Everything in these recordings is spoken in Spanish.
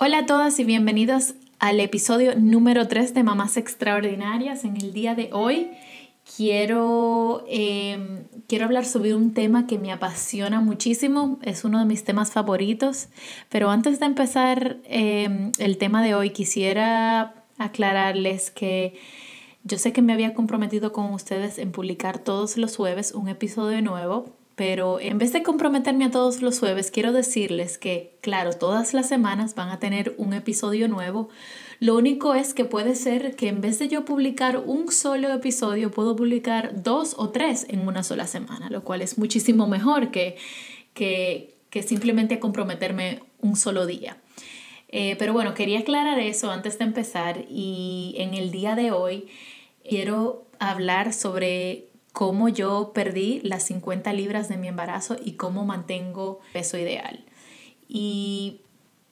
Hola a todas y bienvenidos al episodio número 3 de Mamás Extraordinarias. En el día de hoy quiero, em, quiero hablar sobre un tema que me apasiona muchísimo, es uno de mis temas favoritos, pero antes de empezar em, el tema de hoy quisiera aclararles que yo sé que me había comprometido con ustedes en publicar todos los jueves un episodio nuevo, pero en vez de comprometerme a todos los jueves, quiero decirles que, claro, todas las semanas van a tener un episodio nuevo. Lo único es que puede ser que en vez de yo publicar un solo episodio, puedo publicar dos o tres en una sola semana, lo cual es muchísimo mejor que, que, simplemente comprometerme un solo día. Eh, pero bueno, quería aclarar eso antes de empezar y en el día de hoy quiero hablar sobre cómo yo perdí las 50 libras de mi embarazo y cómo mantengo peso ideal. Y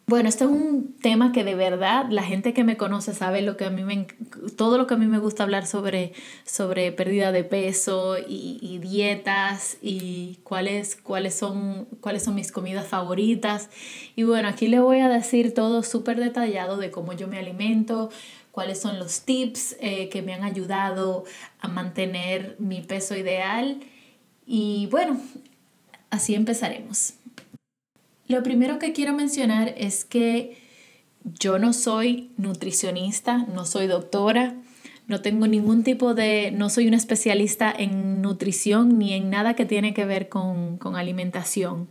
bueno, este es un tema que de verdad la gente que me conoce sabe lo que a mí me, todo lo que a mí me gusta hablar sobre, sobre pérdida de peso y, dietas y cuáles, cuáles, son, cuáles son mis comidas favoritas. Y bueno, aquí le voy a decir todo súper detallado de cómo yo me alimento, cuáles son los tips eh, que me han ayudado a mantener mi peso ideal. Y bueno, así empezaremos. Lo primero que quiero mencionar es que yo no soy nutricionista, no soy doctora, no tengo ningún tipo de, no soy una especialista en nutrición ni en nada que tiene que ver con, con alimentación.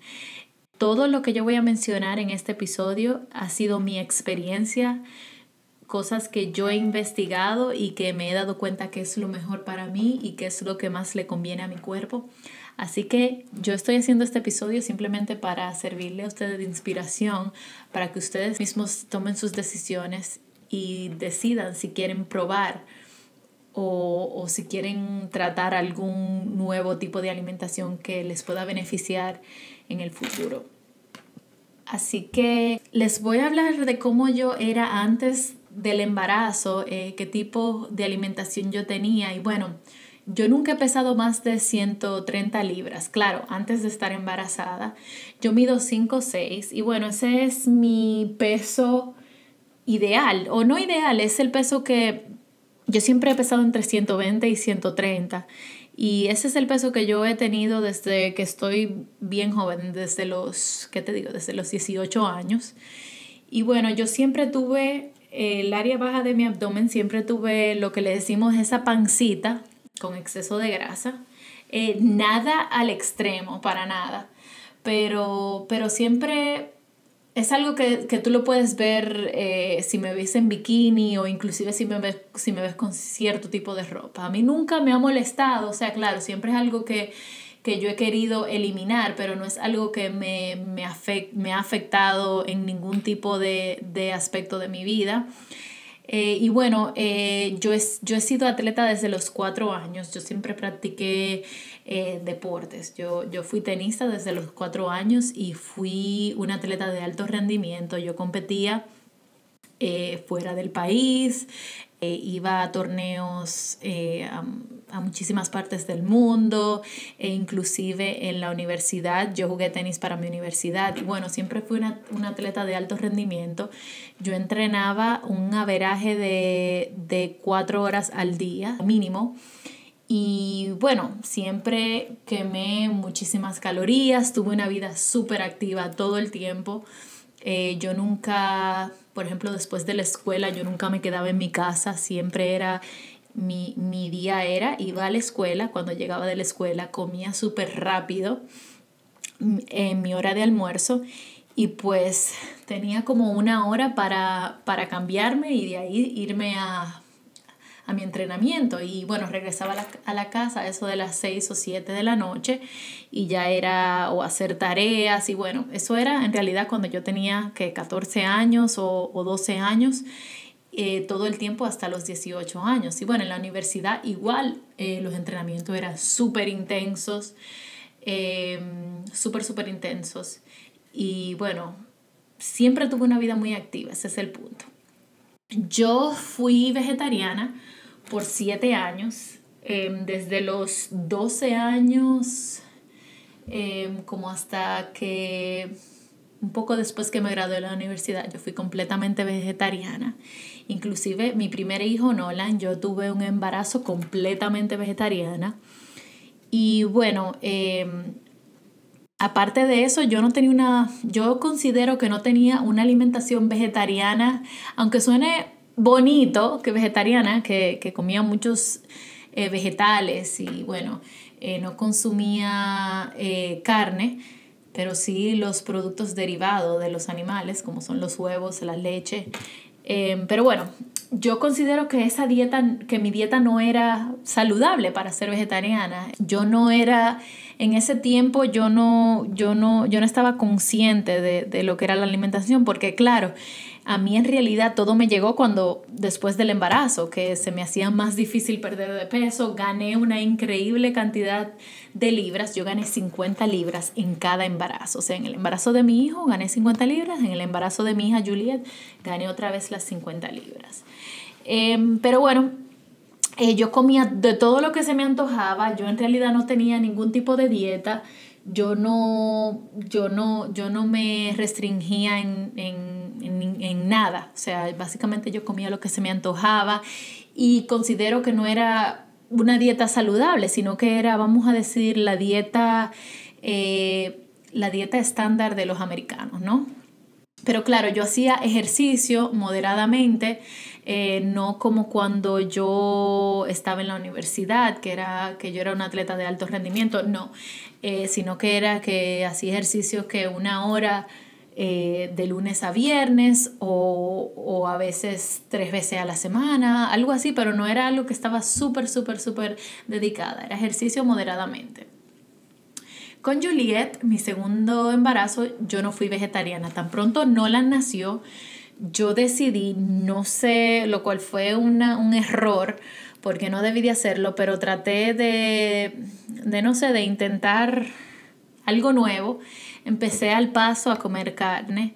Todo lo que yo voy a mencionar en este episodio ha sido mi experiencia, cosas que yo he investigado y que me he dado cuenta que es lo mejor para mí y que es lo que más le conviene a mi cuerpo. Así que yo estoy haciendo este episodio simplemente para servirle a ustedes de inspiración, para que ustedes mismos tomen sus decisiones y decidan si quieren probar o, o si quieren tratar algún nuevo tipo de alimentación que les pueda beneficiar en el futuro. Así que les voy a hablar de cómo yo era antes del embarazo, eh, qué tipo de alimentación yo tenía. Y bueno, yo nunca he pesado más de 130 libras. Claro, antes de estar embarazada, yo mido 5 o 6 y bueno, ese es mi peso ideal, o no ideal, es el peso que yo siempre he pesado entre 120 y 130. Y ese es el peso que yo he tenido desde que estoy bien joven, desde los, ¿qué te digo? Desde los 18 años. Y bueno, yo siempre tuve el área baja de mi abdomen siempre tuve lo que le decimos esa pancita con exceso de grasa. Eh, nada al extremo, para nada. Pero, pero siempre es algo que, tú lo puedes ver eh, si me ves en bikini o inclusive si me, ves, si me ves con cierto tipo de ropa. A mí nunca me ha molestado, o sea, claro, siempre es algo que, que yo he querido eliminar, pero no es algo que me, me, me ha afectado en ningún tipo de, de aspecto de mi vida. Eh, y bueno, eh, yo, he, yo he sido atleta desde los cuatro años, yo siempre practiqué eh, deportes, yo, yo fui tenista desde los cuatro años y fui una atleta de alto rendimiento, yo competía fuera del país, eh, iba a torneos eh, a, muchísimas partes del mundo e inclusive en la universidad. Yo jugué tenis para mi universidad y bueno, siempre fui una, atleta de alto rendimiento. Yo entrenaba un averaje de, de cuatro horas al día mínimo. Y bueno, siempre quemé muchísimas calorías, tuve una vida súper activa todo el tiempo. Eh, yo nunca, por ejemplo, después de la escuela, yo nunca me quedaba en mi casa, siempre era, mi, mi día era, iba a la escuela, cuando llegaba de la escuela comía súper rápido mm, en mi hora de almuerzo y pues tenía como una hora para, para cambiarme y de ahí irme a a mi entrenamiento. Y bueno, regresaba a la, a la casa eso de las 6 o 7 de la noche y ya era o hacer tareas. Y bueno, eso era en realidad cuando yo tenía que 14 años o, o 12 años. Eh, todo el tiempo hasta los 18 años. Y bueno, en la universidad igual eh, los entrenamientos eran súper intensos, eh, súper, súper intensos. Y bueno, siempre tuve una vida muy activa, ese es el punto. Yo fui vegetariana por siete años, em, desde los 12 años em, como hasta que un poco después que me gradué de la universidad, yo fui completamente vegetariana. Inclusive mi primer hijo, Nolan, yo tuve un embarazo completamente vegetariana. Y bueno, em, aparte de eso, yo no tenía una, yo considero que no tenía una alimentación vegetariana, aunque suene bonito que vegetariana, que, que comía muchos eh, vegetales y bueno, eh, no consumía eh, carne, pero sí los productos derivados de los animales, como son los huevos, la leche. Em, pero bueno, yo considero que esa dieta, que mi dieta no era saludable para ser vegetariana. Yo no era, en ese tiempo yo no, yo no, yo no estaba consciente de, de lo que era la alimentación, porque claro, a mí en realidad todo me llegó cuando después del embarazo, que se me hacía más difícil perder de peso, gané una increíble cantidad de libras, yo gané 50 libras en cada embarazo, o sea, en el embarazo de mi hijo gané 50 libras, en el embarazo de mi hija Juliet gané otra vez las 50 libras. Em, pero bueno, eh, yo comía de todo lo que se me antojaba, yo en realidad no tenía ningún tipo de dieta, yo no, yo no, yo no me restringía en, en, en, nada. O sea, básicamente yo comía lo que se me antojaba y considero que no era una dieta saludable, sino que era, vamos a decir, la dieta, eh, la dieta estándar de los americanos, ¿no? Pero claro, yo hacía ejercicio moderadamente, eh, no como cuando yo estaba en la universidad, que, era, que yo era un atleta de alto rendimiento, no, eh, sino que era que hacía ejercicio que una hora eh, de lunes a viernes o, o, a veces tres veces a la semana, algo así, pero no era algo que estaba súper, súper, súper dedicada, era ejercicio moderadamente. Con Juliet, mi segundo embarazo, yo no fui vegetariana. Tan pronto Nolan nació, yo decidí, no sé, lo cual fue una, un error, porque no debí de hacerlo, pero traté de, de, no sé, de intentar algo nuevo. Empecé al paso a comer carne.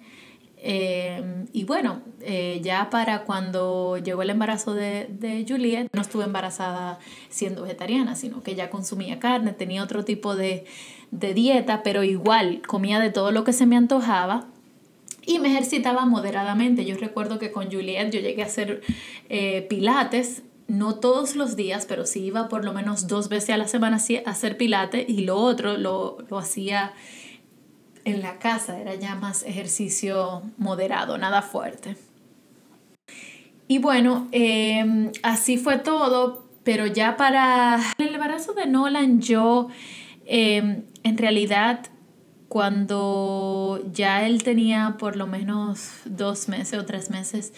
Eh, y bueno, eh, ya para cuando llegó el embarazo de, de Juliet, no estuve embarazada siendo vegetariana, sino que ya consumía carne, tenía otro tipo de, de dieta, pero igual comía de todo lo que se me antojaba y me ejercitaba moderadamente. Yo recuerdo que con Juliet yo llegué a hacer eh, pilates, no todos los días, pero sí iba por lo menos dos veces a la semana a hacer pilates y lo otro lo, lo hacía en la casa, era ya más ejercicio moderado, nada fuerte. Y bueno, em, así fue todo, pero ya para el embarazo de Nolan yo Em, en realidad, cuando ya él tenía por lo menos dos meses o tres meses,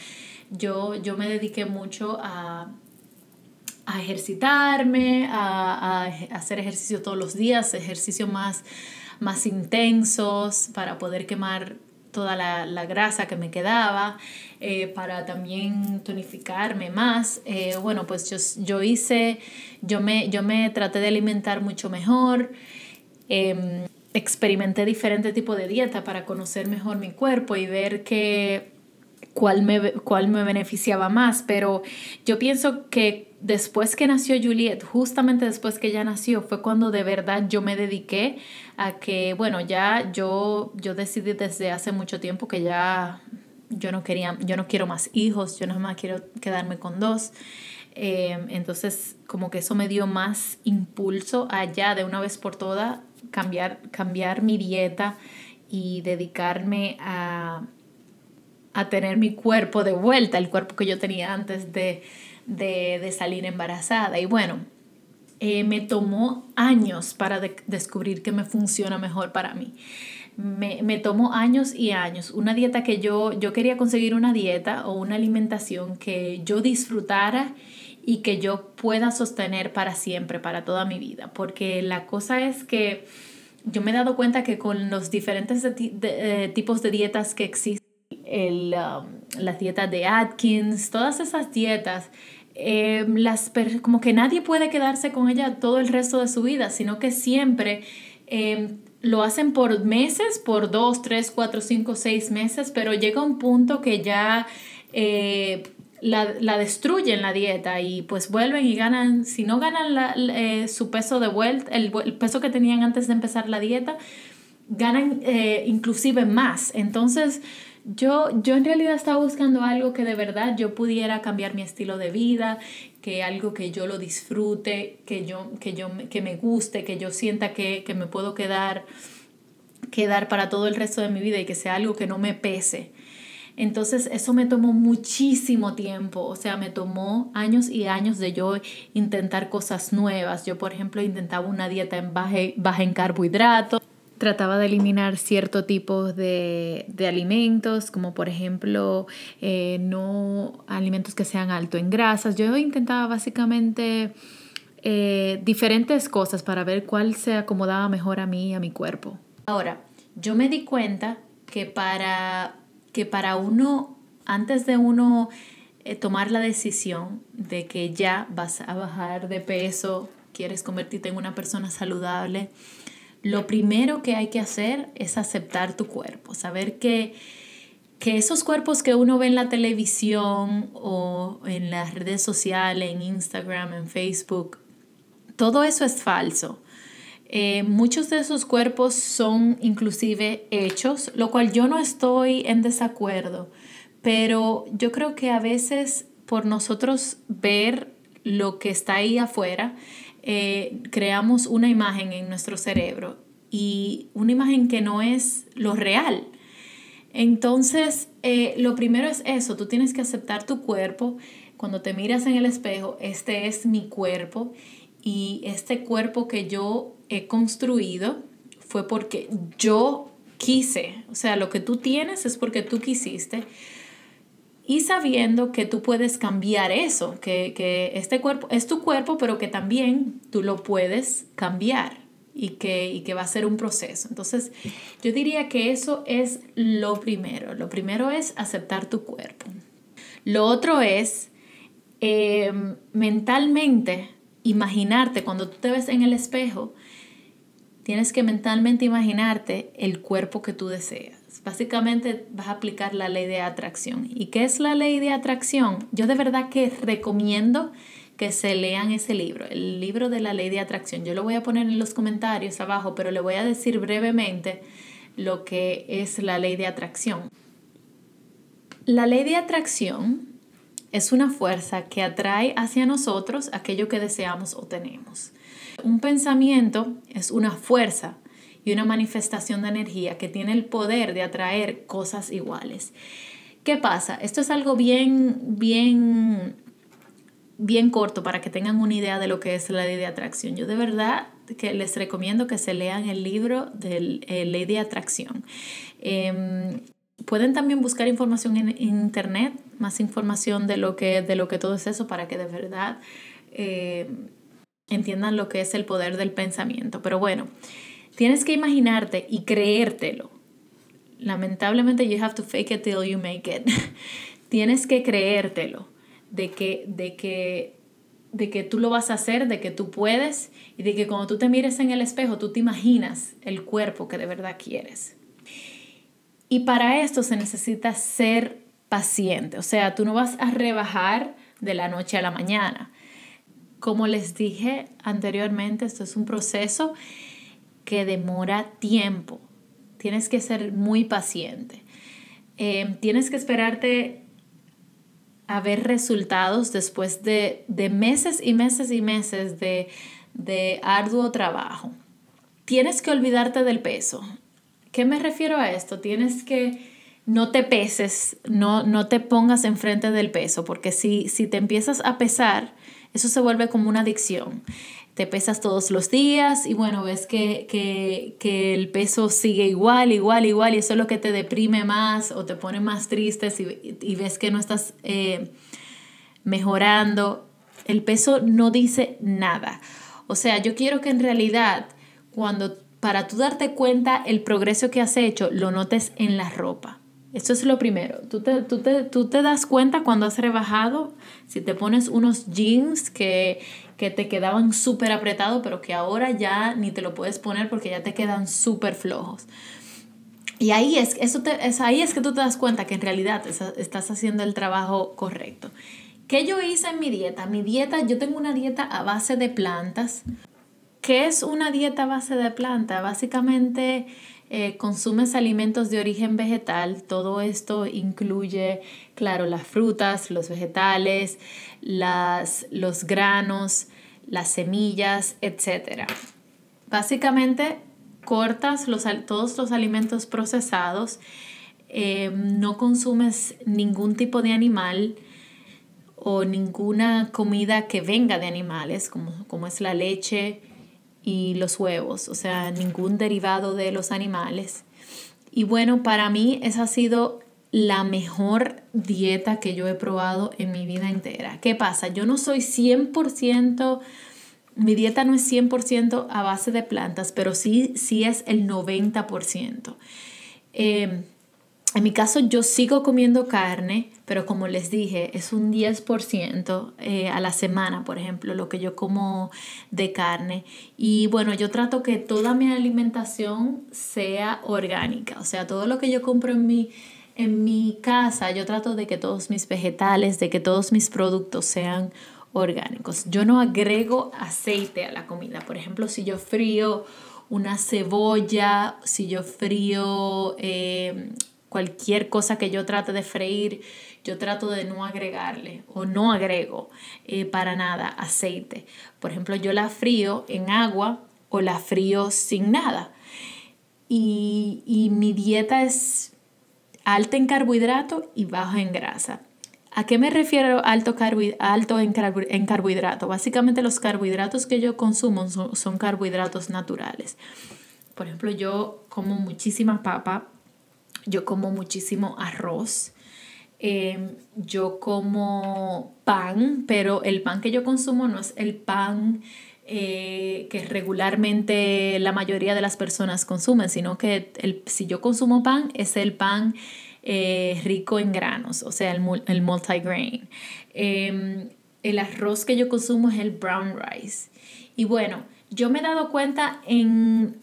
yo, yo me dediqué mucho a, a ejercitarme, a, a, hacer ejercicio todos los días, ejercicios más, más intensos para poder quemar toda la, la grasa que me quedaba, eh, para también tonificarme más. Eh, bueno, pues yo, yo hice, yo me, yo me traté de alimentar mucho mejor. Em, experimenté diferentes tipos de dieta para conocer mejor mi cuerpo y ver que, cuál, me, cuál me beneficiaba más. Pero yo pienso que después que nació Juliet, justamente después que ella nació, fue cuando de verdad yo me dediqué a que, bueno, ya yo, yo decidí desde hace mucho tiempo que ya yo no quería, yo no quiero más hijos, yo nada más quiero quedarme con dos. Eh, entonces, como que eso me dio más impulso allá de una vez por todas cambiar, cambiar mi dieta y dedicarme a, a tener mi cuerpo de vuelta, el cuerpo que yo tenía antes de, de, de salir embarazada. Y bueno, eh, me tomó años para descubrir que me funciona mejor para mí. Me, me, tomó años y años. Una dieta que yo, yo quería conseguir una dieta o una alimentación que yo disfrutara y que yo pueda sostener para siempre, para toda mi vida. Porque la cosa es que yo me he dado cuenta que con los diferentes eh, tipos de dietas que existen, el, um, las dietas de Atkins, todas esas dietas, Em, las como que nadie puede quedarse con ella todo el resto de su vida, sino que siempre em, lo hacen por meses, por dos, tres, cuatro, cinco, seis meses, pero llega un punto que ya eh, la, la, destruyen la dieta y pues vuelven y ganan, si no ganan la, eh, su peso de vuelta, el, el peso que tenían antes de empezar la dieta, ganan eh, inclusive más. Entonces, yo, yo en realidad estaba buscando algo que de verdad yo pudiera cambiar mi estilo de vida, que algo que yo lo disfrute, que yo, que yo que me guste, que yo sienta que, que me puedo quedar, quedar para todo el resto de mi vida y que sea algo que no me pese. Entonces eso me tomó muchísimo tiempo, o sea, me tomó años y años de yo intentar cosas nuevas. Yo, por ejemplo, intentaba una dieta en baja, baja en carbohidratos, trataba de eliminar cierto tipo de, alimentos, como por ejemplo eh, no alimentos que sean alto en grasas. Yo intentaba básicamente eh, diferentes cosas para ver cuál se acomodaba mejor a mí y a mi cuerpo. Ahora, yo me di cuenta que para, que para uno, antes de uno eh, tomar la decisión de que ya vas a bajar de peso, quieres convertirte en una persona saludable, lo primero que hay que hacer es aceptar tu cuerpo, saber que, que esos cuerpos que uno ve en la televisión o en las redes sociales, en Instagram, en Facebook, todo eso es falso. Eh, muchos de esos cuerpos son inclusive hechos, lo cual yo no estoy en desacuerdo, pero yo creo que a veces por nosotros ver lo que está ahí afuera, eh, creamos una imagen en nuestro cerebro y una imagen que no es lo real. Entonces, eh, lo primero es eso, tú tienes que aceptar tu cuerpo. Cuando te miras en el espejo, este es mi cuerpo y este cuerpo que yo he construido fue porque yo quise. O sea, lo que tú tienes es porque tú quisiste y sabiendo que tú puedes cambiar eso, que, este cuerpo es tu cuerpo, pero que también tú lo puedes cambiar y que, que va a ser un proceso. Entonces, yo diría que eso es lo primero. Lo primero es aceptar tu cuerpo. Lo otro es em, mentalmente imaginarte cuando tú te ves en el espejo, tienes que mentalmente imaginarte el cuerpo que tú deseas básicamente vas a aplicar la ley de atracción. ¿Y qué es la ley de atracción? Yo de verdad que recomiendo que se lean ese libro, el libro de la ley de atracción. Yo lo voy a poner en los comentarios abajo, pero le voy a decir brevemente lo que es la ley de atracción. La ley de atracción es una fuerza que atrae hacia nosotros aquello que deseamos o tenemos. Un pensamiento es una fuerza y una manifestación de energía que tiene el poder de atraer cosas iguales. ¿Qué pasa? Esto es algo bien, bien, bien corto para que tengan una idea de lo que es la ley de atracción. Yo de verdad que les recomiendo que se lean el libro de eh, ley de atracción. Em, pueden también buscar información en, internet, más información de lo, que, de lo que todo es eso para que de verdad eh, entiendan lo que es el poder del pensamiento. Pero bueno, Tienes que imaginarte y creértelo. Lamentablemente, you have to fake it till you make it. Tienes que creértelo de que, de que de que tú lo vas a hacer, de que tú puedes y de que cuando tú te mires en el espejo tú te imaginas el cuerpo que de verdad quieres. Y para esto se necesita ser paciente, o sea, tú no vas a rebajar de la noche a la mañana. Como les dije anteriormente, esto es un proceso que demora tiempo. Tienes que ser muy paciente. Eh, tienes que esperarte a ver resultados después de, meses y meses y meses de, de arduo trabajo. Tienes que olvidarte del peso. ¿Qué me refiero a esto? Tienes que no te peses, no, no te pongas enfrente del peso, porque si, si te empiezas a pesar, eso se vuelve como una adicción te pesas todos los días y bueno, ves que, el peso sigue igual, igual, igual y eso es lo que te deprime más o te pone más triste y, ves que no estás eh, mejorando. El peso no dice nada. O sea, yo quiero que en realidad cuando para tú darte cuenta el progreso que has hecho, lo notes en la ropa. Esto es lo primero. Tú te, tú te, tú te das cuenta cuando has rebajado, si te pones unos jeans que, que te quedaban súper apretados, pero que ahora ya ni te lo puedes poner porque ya te quedan súper flojos. Y ahí es, eso te, es, ahí es que tú te das cuenta que en realidad estás haciendo el trabajo correcto. ¿Qué yo hice en mi dieta? Mi dieta, yo tengo una dieta a base de plantas. ¿Qué es una dieta a base de planta? Básicamente eh, consumes alimentos de origen vegetal, todo esto incluye, claro, las frutas, los vegetales, las, los granos, las semillas, etc. Básicamente, cortas los, todos los alimentos procesados, eh, no consumes ningún tipo de animal o ninguna comida que venga de animales, como, como es la leche, y los huevos, o sea, ningún derivado de los animales. Y bueno, para mí esa ha sido la mejor dieta que yo he probado en mi vida entera. ¿Qué pasa? Yo no soy 100%, mi dieta no es 100% a base de plantas, pero sí, sí es el 90%. Eh, en mi caso yo sigo comiendo carne, pero como les dije, es un 10% eh, a la semana, por ejemplo, lo que yo como de carne. Y bueno, yo trato que toda mi alimentación sea orgánica, o sea, todo lo que yo compro en mi, en mi casa, yo trato de que todos mis vegetales, de que todos mis productos sean orgánicos. Yo no agrego aceite a la comida. Por ejemplo, si yo frío una cebolla, si yo frío... Eh, cualquier cosa que yo trate de freír, yo trato de no agregarle o no agrego eh, para nada aceite. Por ejemplo, yo la frío en agua o la frío sin nada. Y, mi dieta es alta en carbohidrato y baja en grasa. ¿A qué me refiero alto, alto en, carbohidrato? Básicamente los carbohidratos que yo consumo son, son carbohidratos naturales. Por ejemplo, yo como muchísima papa, yo como muchísimo arroz. Em, yo como pan, pero el pan que yo consumo no es el pan eh, que regularmente la mayoría de las personas consumen, sino que el, si yo consumo pan es el pan eh, rico en granos, o sea, el, el multigrain. Em, el arroz que yo consumo es el brown rice. Y bueno, yo me he dado cuenta en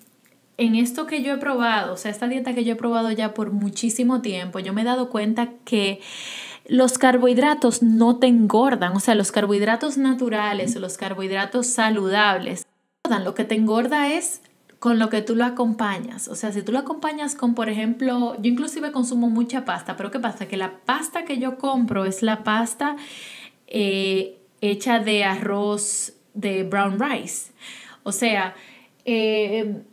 en esto que yo he probado, o sea, esta dieta que yo he probado ya por muchísimo tiempo, yo me he dado cuenta que los carbohidratos no te engordan, o sea, los carbohidratos naturales los carbohidratos saludables, lo que te engorda es con lo que tú lo acompañas. O sea, si tú lo acompañas con, por ejemplo, yo inclusive consumo mucha pasta, pero ¿qué pasa? Que la pasta que yo compro es la pasta eh, hecha de arroz de brown rice. O sea, eh,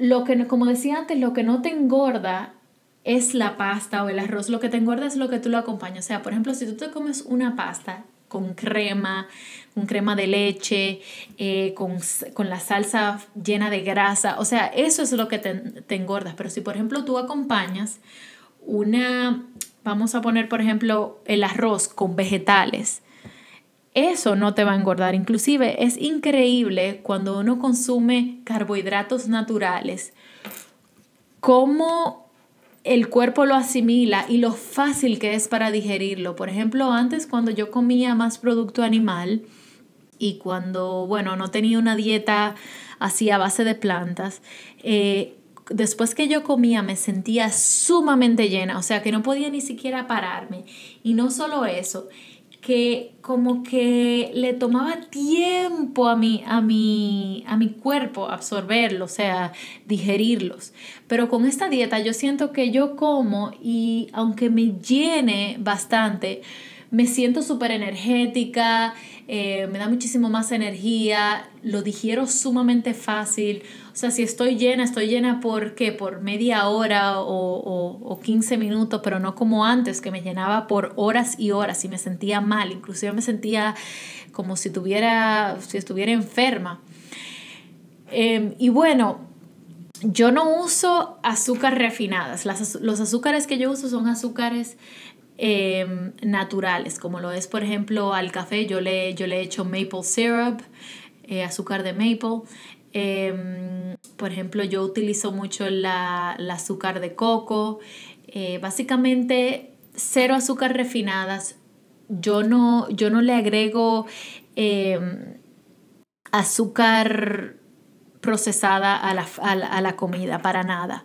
lo que, como decía antes, lo que no te engorda es la pasta o el arroz, lo que te engorda es lo que tú lo acompañas. O sea, por ejemplo, si tú te comes una pasta con crema, con crema de leche, eh, con, la salsa llena de grasa, o sea, eso es lo que te, te engorda. Pero si, por ejemplo, tú acompañas una, vamos a poner, por ejemplo, el arroz con vegetales, eso no te va a engordar. Inclusive es increíble cuando uno consume carbohidratos naturales, cómo el cuerpo lo asimila y lo fácil que es para digerirlo. Por ejemplo, antes cuando yo comía más producto animal y cuando, bueno, no tenía una dieta así a base de plantas, eh, después que yo comía me sentía sumamente llena, o sea que no podía ni siquiera pararme. Y no solo eso, que como que le tomaba tiempo a mi, a mi, a mi cuerpo absorberlos, o sea, digerirlos. Pero con esta dieta yo siento que yo como y aunque me llene bastante, me siento súper energética, eh, me da muchísimo más energía, lo digiero sumamente fácil. O sea, si estoy llena, estoy llena por qué? Por media hora o, o, 15 minutos, pero no como antes, que me llenaba por horas y horas y me sentía mal, inclusive me sentía como si, tuviera, si estuviera enferma. Em, y bueno, yo no uso azúcar refinadas. los azúcares que yo uso son azúcares Em, naturales, como lo es, por ejemplo, al café. Yo le, yo le he hecho maple syrup, eh, azúcar de maple. Em, por ejemplo, yo utilizo mucho la, azúcar de coco. Eh, básicamente, cero azúcar refinadas. Yo no, yo no le agrego em, azúcar procesada a la, a la comida, para nada.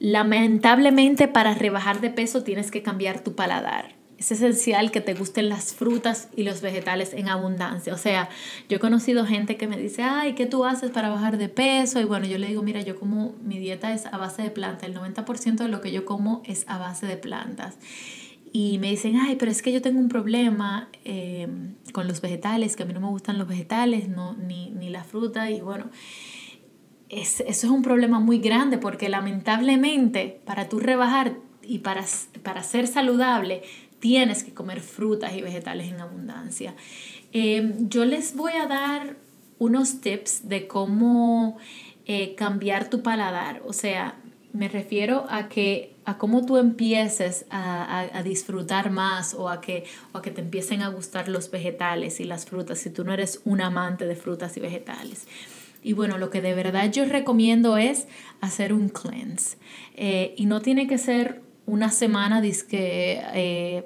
Lamentablemente para rebajar de peso tienes que cambiar tu paladar. Es esencial que te gusten las frutas y los vegetales en abundancia. O sea, yo he conocido gente que me dice, ay, ¿qué tú haces para bajar de peso? Y bueno, yo le digo, mira, yo como, mi dieta es a base de plantas, el 90% de lo que yo como es a base de plantas. Y me dicen, ay, pero es que yo tengo un problema em, con los vegetales, que a mí no me gustan los vegetales, no, ni, ni la fruta. Y bueno, es, eso es un problema muy grande porque lamentablemente para tú rebajar y para, para ser saludable tienes que comer frutas y vegetales en abundancia. Em, yo les voy a dar unos tips de cómo eh, cambiar tu paladar. O sea, me refiero a que a cómo tú empieces a, a, disfrutar más o a, que, o a que te empiecen a gustar los vegetales y las frutas si tú no eres un amante de frutas y vegetales. Y bueno, lo que de verdad yo recomiendo es hacer un cleanse. Eh, y no tiene que ser una semana disque, eh,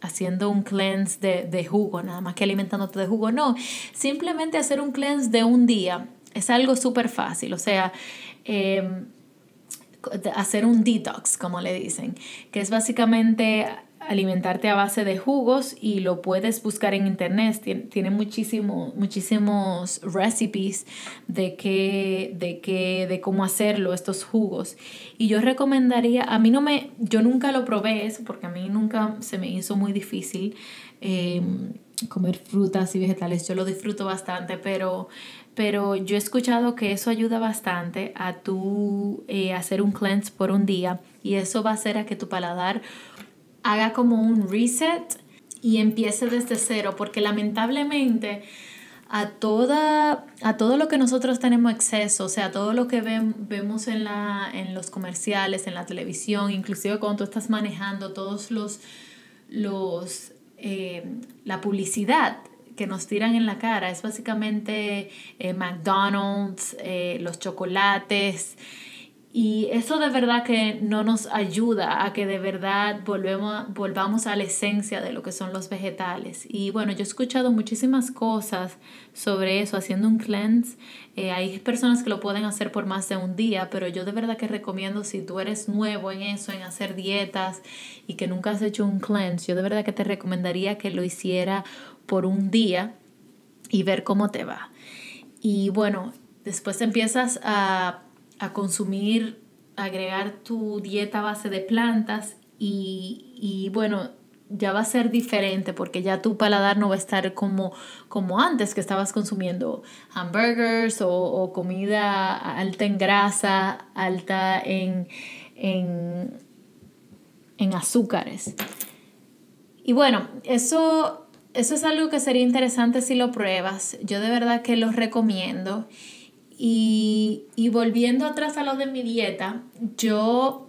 haciendo un cleanse de, jugo, nada más que alimentándote de jugo. No, simplemente hacer un cleanse de un día. Es algo súper fácil. O sea, em, hacer un detox, como le dicen, que es básicamente alimentarte a base de jugos y lo puedes buscar en internet. Tiene, muchísimo, muchísimos recipes de, qué, de, qué, de cómo hacerlo, estos jugos. Y yo recomendaría, a mí no me, yo nunca lo probé eso porque a mí nunca se me hizo muy difícil em, comer frutas y vegetales. Yo lo disfruto bastante, pero pero yo he escuchado que eso ayuda bastante a tú eh, hacer un cleanse por un día y eso va a hacer a que tu paladar haga como un reset y empiece desde cero, porque lamentablemente a, toda, a todo lo que nosotros tenemos acceso, o sea, todo lo que vemos en, la, en los comerciales, en la televisión, inclusive cuando tú estás manejando todos los, los eh, la publicidad que nos tiran en la cara, es básicamente eh, McDonald's, eh, los chocolates, y eso de verdad que no nos ayuda a que de verdad volvemos, volvamos a la esencia de lo que son los vegetales. Y bueno, yo he escuchado muchísimas cosas sobre eso, haciendo un cleanse. Eh, hay personas que lo pueden hacer por más de un día, pero yo de verdad que recomiendo si tú eres nuevo en eso, en hacer dietas y que nunca has hecho un cleanse, yo de verdad que te recomendaría que lo hiciera por un día y ver cómo te va. Y bueno, después empiezas a a consumir, agregar tu dieta a base de plantas y, bueno, ya va a ser diferente porque ya tu paladar no va a estar como, como antes que estabas consumiendo hamburgers o, comida alta en grasa, alta en, en, en azúcares. Y bueno, eso, eso es algo que sería interesante si lo pruebas. Yo de verdad que lo recomiendo. Y, volviendo atrás a lo de mi dieta, yo,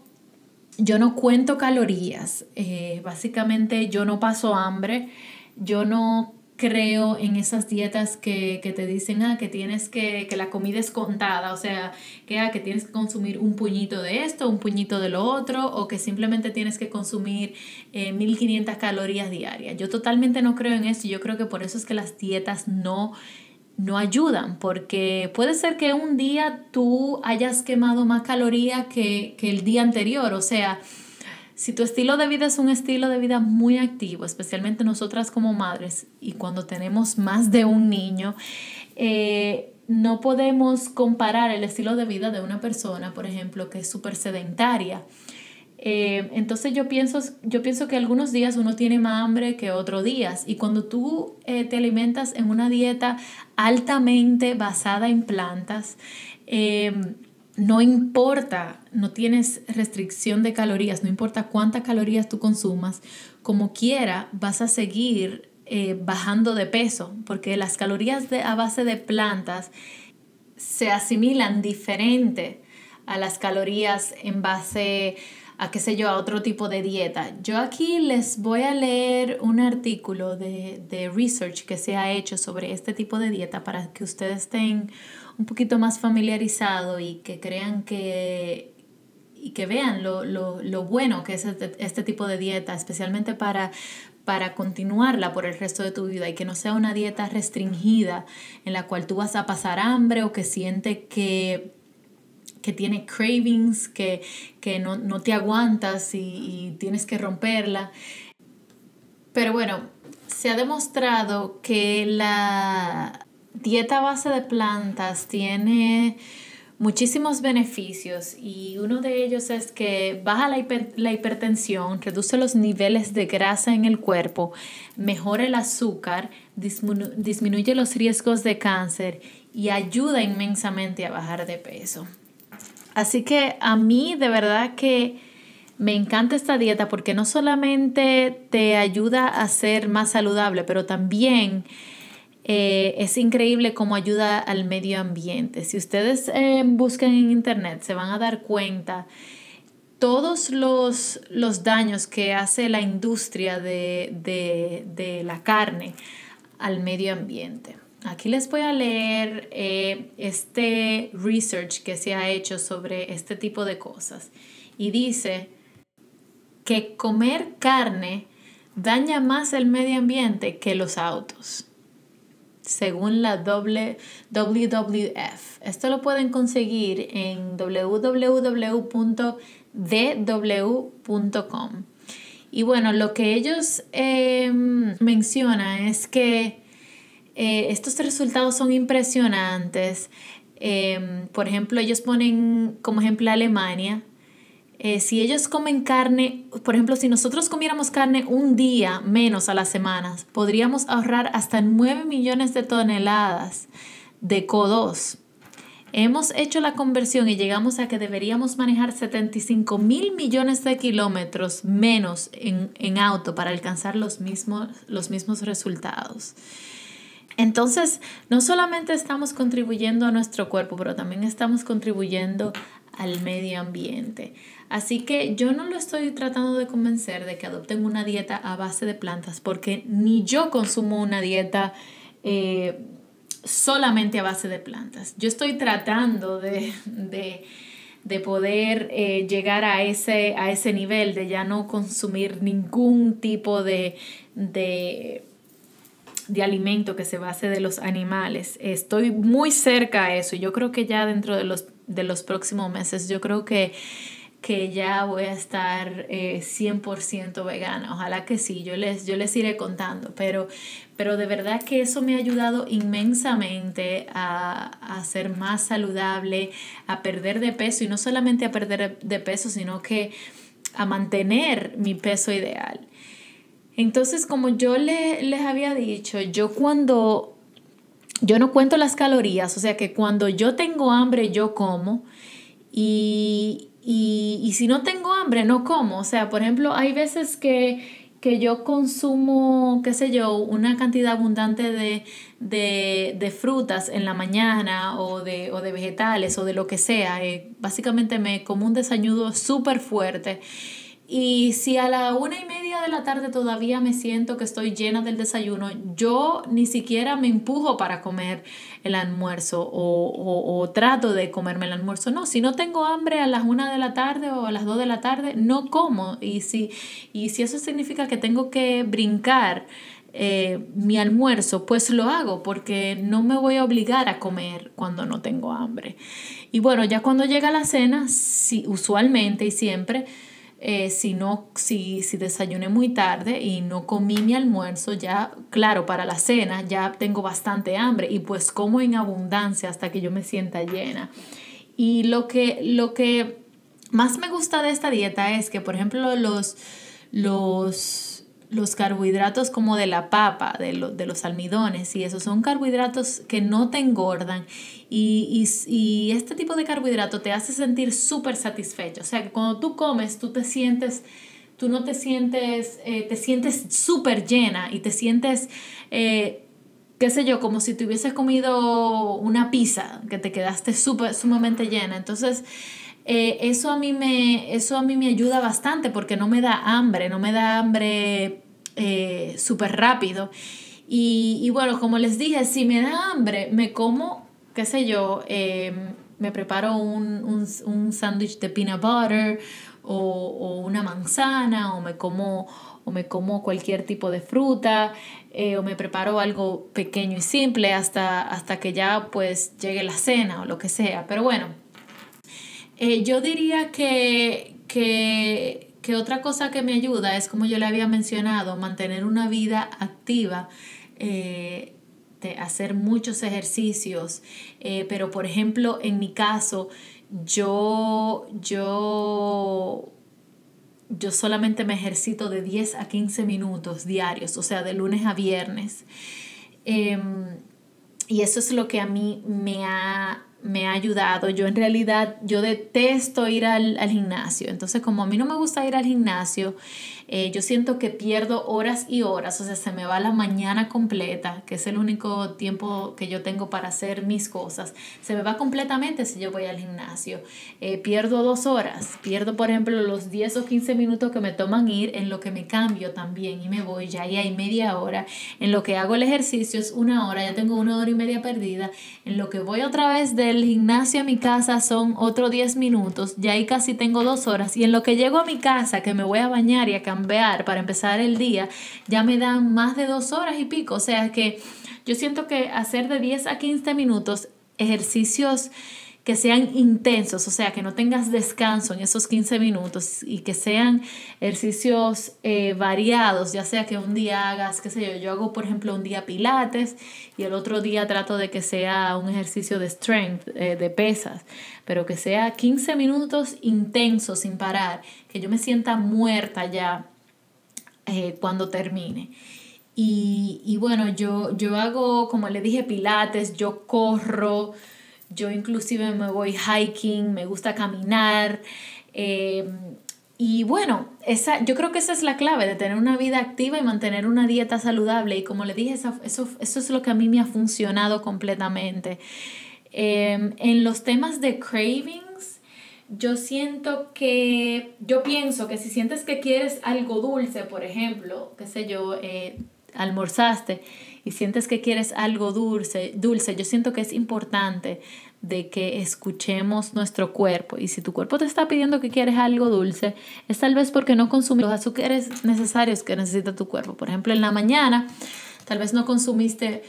yo no cuento calorías. Eh, básicamente yo no paso hambre. Yo no creo en esas dietas que, te dicen ah, que tienes que, que la comida es contada, o sea, que, ah, que tienes que consumir un puñito de esto, un puñito de lo otro, o que simplemente tienes que consumir 1500 eh, calorías diarias. Yo totalmente no creo en eso y yo creo que por eso es que las dietas no no ayudan, porque puede ser que un día tú hayas quemado más calorías que, el día anterior, o sea, si tu estilo de vida es un estilo de vida muy activo, especialmente nosotras como madres y cuando tenemos más de un niño, eh, no podemos comparar el estilo de vida de una persona, por ejemplo, que es súper sedentaria. Eh, entonces yo pienso, yo pienso que algunos días uno tiene más hambre que otros días. Y cuando tú eh, te alimentas en una dieta altamente basada en plantas, eh, no importa, no tienes restricción de calorías, no importa cuántas calorías tú consumas, como quiera vas a seguir bajando de peso, porque las calorías de, a base de plantas se asimilan diferente a las calorías en base qué sé yo, a otro tipo de dieta. Yo aquí les voy a leer un artículo de, de research que se ha hecho sobre este tipo de dieta para que ustedes estén un poquito más familiarizados y que crean que y que vean lo, lo, lo bueno que es este, este, tipo de dieta, especialmente para, para continuarla por el resto de tu vida y que no sea una dieta restringida en la cual tú vas a pasar hambre o que siente que que tiene cravings, que, no, te aguantas y, tienes que romperla. Pero bueno, se ha demostrado que la dieta base de plantas tiene muchísimos beneficios y uno de ellos es que baja la, la, hipertensión, reduce los niveles de grasa en el cuerpo, mejora el azúcar, disminuye los riesgos de cáncer y ayuda inmensamente a bajar de peso. Así que a mí de verdad que me encanta esta dieta porque no solamente te ayuda a ser más saludable, pero también eh, es increíble cómo ayuda al medio ambiente. Si ustedes eh, buscan en internet, se van a dar cuenta todos los, daños que hace la industria de, la carne al medio ambiente. Aquí les voy a leer eh, este research que se ha hecho sobre este tipo de cosas. Y dice que comer carne daña más el medio ambiente que los autos según la WWF. Esto lo pueden conseguir en www.dw.com. Y bueno, lo que ellos em, mencionan es que eh, estos resultados son impresionantes. Em, por ejemplo, ellos ponen como ejemplo Alemania, eh, si ellos comen carne, por ejemplo, si nosotros comiéramos carne un día menos a las semanas, podríamos ahorrar hasta 9 millones de toneladas de CO2. Hemos hecho la conversión y llegamos a que deberíamos manejar 75 mil millones de kilómetros menos en, en auto para alcanzar los mismos, los mismos resultados. Entonces, no solamente estamos contribuyendo a nuestro cuerpo, pero también estamos contribuyendo al medio ambiente. Así que yo no lo estoy tratando de convencer de que adopten una dieta a base de plantas, porque ni yo consumo una dieta eh, solamente a base de plantas. Yo estoy tratando de, poder eh, llegar a ese, a ese nivel de ya no consumir ningún tipo de, de de alimento que se base de los animales. Estoy muy cerca a eso yo creo que ya dentro de los, de los próximos meses, yo creo que que ya voy a estar 100% eh, vegana. Ojalá que sí, yo les, yo les iré contando, pero, pero de verdad que eso me ha ayudado inmensamente a, a, ser más saludable, a perder de peso y no solamente a perder de peso, sino que a mantener mi peso ideal. Entonces, como yo les había dicho, yo cuando, yo no cuento las calorías, o sea que cuando yo tengo hambre, yo como. Y, y, si no tengo hambre, no como. O sea, por ejemplo, hay veces que, que yo consumo, qué sé yo, una cantidad abundante de, de, frutas en la mañana o de, o de, vegetales o de lo que sea. Eh, básicamente me como un desayuno súper fuerte y si a la una y media de la tarde todavía me siento que estoy llena del desayuno, yo ni siquiera me empujo para comer el almuerzo o, o, trato de comerme el almuerzo. No, si no tengo hambre a las una de la tarde o a las dos de la tarde, no como. Y si, y si eso significa que tengo que brincar eh, mi almuerzo, pues lo hago porque no me voy a obligar a comer cuando no tengo hambre. Y bueno, ya cuando llega la cena, sí, usualmente y siempre, eh, si, no, si, si desayuné muy tarde y no comí mi almuerzo, ya, claro, para la cena ya tengo bastante hambre y pues como en abundancia hasta que yo me sienta llena. Y lo que, lo que más me gusta de esta dieta es que, por ejemplo, los, los los carbohidratos como de la papa, de, de los almidones, y esos son carbohidratos que no te engordan. Y, y, este tipo de carbohidrato te hace sentir súper satisfecho. O sea, que cuando tú comes, tú te sientes, tú no te sientes, eh, te sientes súper llena y te sientes, eh, qué sé yo, como si te hubieses comido una pizza, que te quedaste súper, sumamente llena. Entonces, eh, eso, a mí me, eso a mí me ayuda bastante porque no me da hambre, no me da hambre eh, súper rápido. Y, bueno, como les dije, si me da hambre, me como, qué sé yo, em, me preparo un, un, sándwich de peanut butter o, una manzana o me como o me como cualquier tipo de fruta eh, o me preparo algo pequeño y simple hasta, hasta que ya pues llegue la cena o lo que sea. Pero bueno, eh, yo diría que, que otra cosa que me ayuda es, como yo le había mencionado, mantener una vida activa. Eh, hacer muchos ejercicios, eh, pero por ejemplo, en mi caso, yo, yo, yo solamente me ejercito de 10 a 15 minutos diarios, o sea, de lunes a viernes. Em, y eso es lo que a mí me ha me ha ayudado. Yo en realidad, yo detesto ir al, al, gimnasio. Entonces, como a mí no me gusta ir al gimnasio, eh, yo siento que pierdo horas y horas. O sea, se me va la mañana completa, que es el único tiempo que yo tengo para hacer mis cosas. Se me va completamente si yo voy al gimnasio. Eh, pierdo dos horas. Pierdo, por ejemplo, los 10 o 15 minutos que me toman ir en lo que me cambio también y me voy. Ya ahí hay media hora. En lo que hago el ejercicio es una hora. Ya tengo una hora y media perdida. En lo que voy otra vez de el gimnasio a mi casa son otros 10 minutos, ya ahí casi tengo dos horas y en lo que llego a mi casa, que me voy a bañar y a cambiar para empezar el día, ya me dan más de dos horas y pico. O sea que yo siento que hacer de 10 a 15 minutos ejercicios que sean intensos, o sea, que no tengas descanso en esos 15 minutos y que sean ejercicios eh, variados, ya sea que un día hagas, qué sé yo, yo hago por ejemplo un día pilates y el otro día trato de que sea un ejercicio de strength, eh, de pesas, pero que sea 15 minutos intensos sin parar, que yo me sienta muerta ya eh, cuando termine. Y, y, bueno, yo, yo hago, como le dije, pilates, yo corro, yo inclusive me voy hiking, me gusta caminar. Eh, y bueno, esa, yo creo que esa es la clave de tener una vida activa y mantener una dieta saludable. Y como le dije, eso, eso, es lo que a mí me ha funcionado completamente. Eh, en los temas de cravings, yo siento que, yo pienso que si sientes que quieres algo dulce, por ejemplo, qué sé yo, eh, almorzaste y sientes que quieres algo dulce, dulce, yo siento que es importante de que escuchemos nuestro cuerpo. Y si tu cuerpo te está pidiendo que quieres algo dulce, es tal vez porque no consumes los azúcares necesarios que necesita tu cuerpo. Por ejemplo, en la mañana, tal vez no consumiste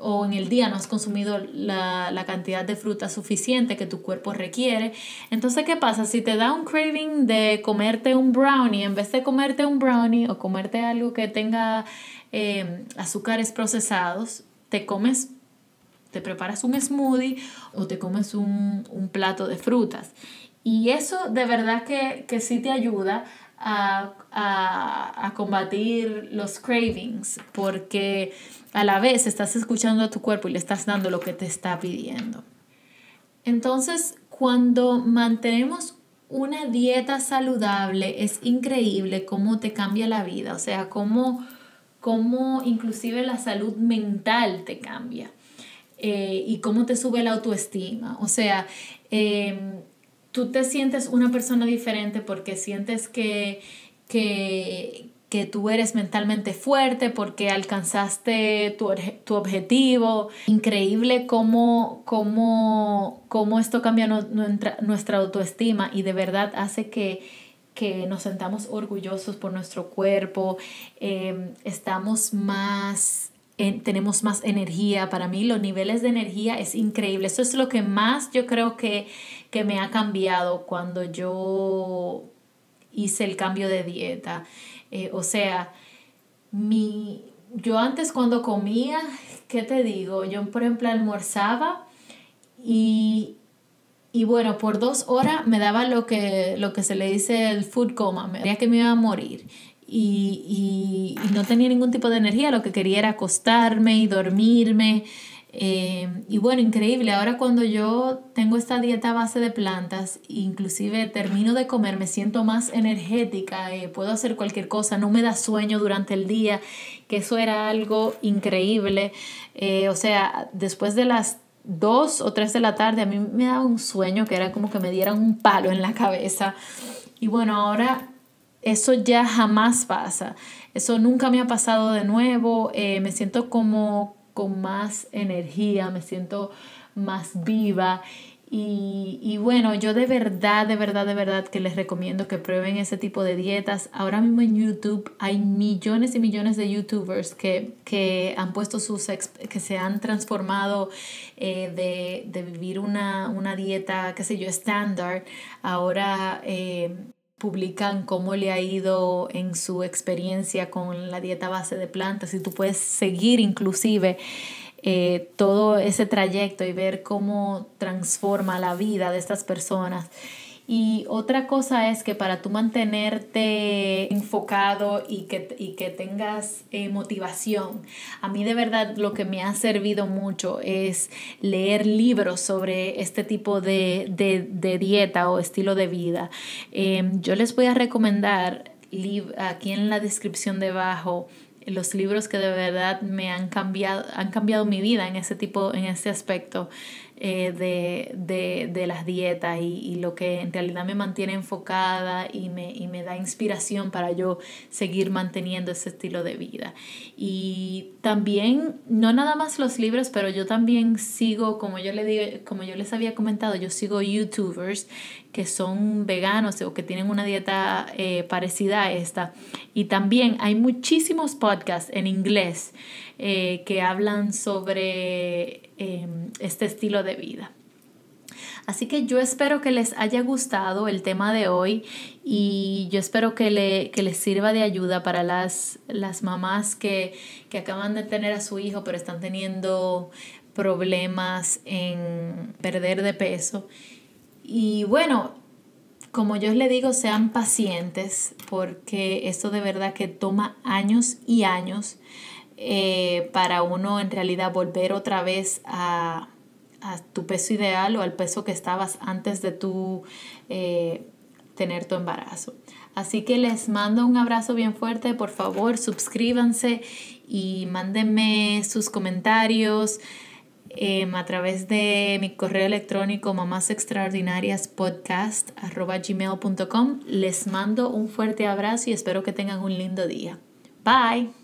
o en el día no has consumido la, la, cantidad de fruta suficiente que tu cuerpo requiere. Entonces, ¿qué pasa? Si te da un craving de comerte un brownie, en vez de comerte un brownie o comerte algo que tenga eh, azúcares procesados, te comes, te preparas un smoothie o te comes un, un plato de frutas. Y eso de verdad que, que sí te ayuda a, a, a, combatir los cravings, porque a la vez estás escuchando a tu cuerpo y le estás dando lo que te está pidiendo. Entonces, cuando mantenemos una dieta saludable, es increíble cómo te cambia la vida, o sea, cómo cómo inclusive la salud mental te cambia eh, y cómo te sube la autoestima. O sea, em, tú te sientes una persona diferente porque sientes que, que, tú eres mentalmente fuerte, porque alcanzaste tu, tu objetivo. Increíble cómo, cómo, cómo esto cambia nuestra autoestima y de verdad hace que que nos sentamos orgullosos por nuestro cuerpo, em, estamos más, tenemos más energía. Para mí los niveles de energía es increíble. Eso es lo que más yo creo que, que me ha cambiado cuando yo hice el cambio de dieta. Eh, o sea, mi, yo antes cuando comía, ¿qué te digo? Yo, por ejemplo, almorzaba y y bueno, por dos horas me daba lo que, lo que se le dice el food coma, me decía que me iba a morir. Y, y, no tenía ningún tipo de energía, lo que quería era acostarme y dormirme. Eh, y bueno, increíble, ahora cuando yo tengo esta dieta base de plantas, inclusive termino de comer, me siento más energética, eh, puedo hacer cualquier cosa, no me da sueño durante el día, que eso era algo increíble. Eh, o sea, después de las dos o tres de la tarde a mí me daba un sueño que era como que me dieran un palo en la cabeza. Y bueno, ahora eso ya jamás pasa. Eso nunca me ha pasado de nuevo. Eh, me siento como con más energía, me siento más viva y, bueno, yo de verdad, de verdad, de verdad que les recomiendo que prueben ese tipo de dietas. Ahora mismo en YouTube hay millones y millones de YouTubers que, han puesto sus, que se han transformado eh, de, vivir una, dieta, qué sé yo, estándar, ahora... Eh, publican cómo le ha ido en su experiencia con la dieta base de plantas y tú puedes seguir inclusive eh, todo ese trayecto y ver cómo transforma la vida de estas personas. Y otra cosa es que para tú mantenerte enfocado y que, y que tengas eh, motivación, a mí de verdad lo que me ha servido mucho es leer libros sobre este tipo de, dieta o estilo de vida. Em, yo les voy a recomendar aquí en la descripción debajo los libros que de verdad me han cambiado, han cambiado mi vida en ese tipo, en ese aspecto. Eh, de, las dietas y, lo que en realidad me mantiene enfocada y me, y me da inspiración para yo seguir manteniendo ese estilo de vida. Y también, no nada más los libros, pero yo también sigo, como yo, le digo, como yo les había comentado, yo sigo youtubers que son veganos o que tienen una dieta eh, parecida a esta. Y también hay muchísimos podcasts en inglés eh, que hablan sobre em, este estilo de vida. Así que yo espero que les haya gustado el tema de hoy y yo espero que, le, les sirva de ayuda para las, las mamás que, que acaban de tener a su hijo pero están teniendo problemas en perder de peso. Y bueno, como yo les digo, sean pacientes porque esto de verdad que toma años y años. Eh, para uno en realidad volver otra vez a, tu peso ideal o al peso que estabas antes de tu eh, tener tu embarazo. Así que les mando un abrazo bien fuerte, por favor suscríbanse y mándenme sus comentarios em, a través de mi correo electrónico mamásextraordinariaspodcast.gmail.com. Les mando un fuerte abrazo y espero que tengan un lindo día. Bye.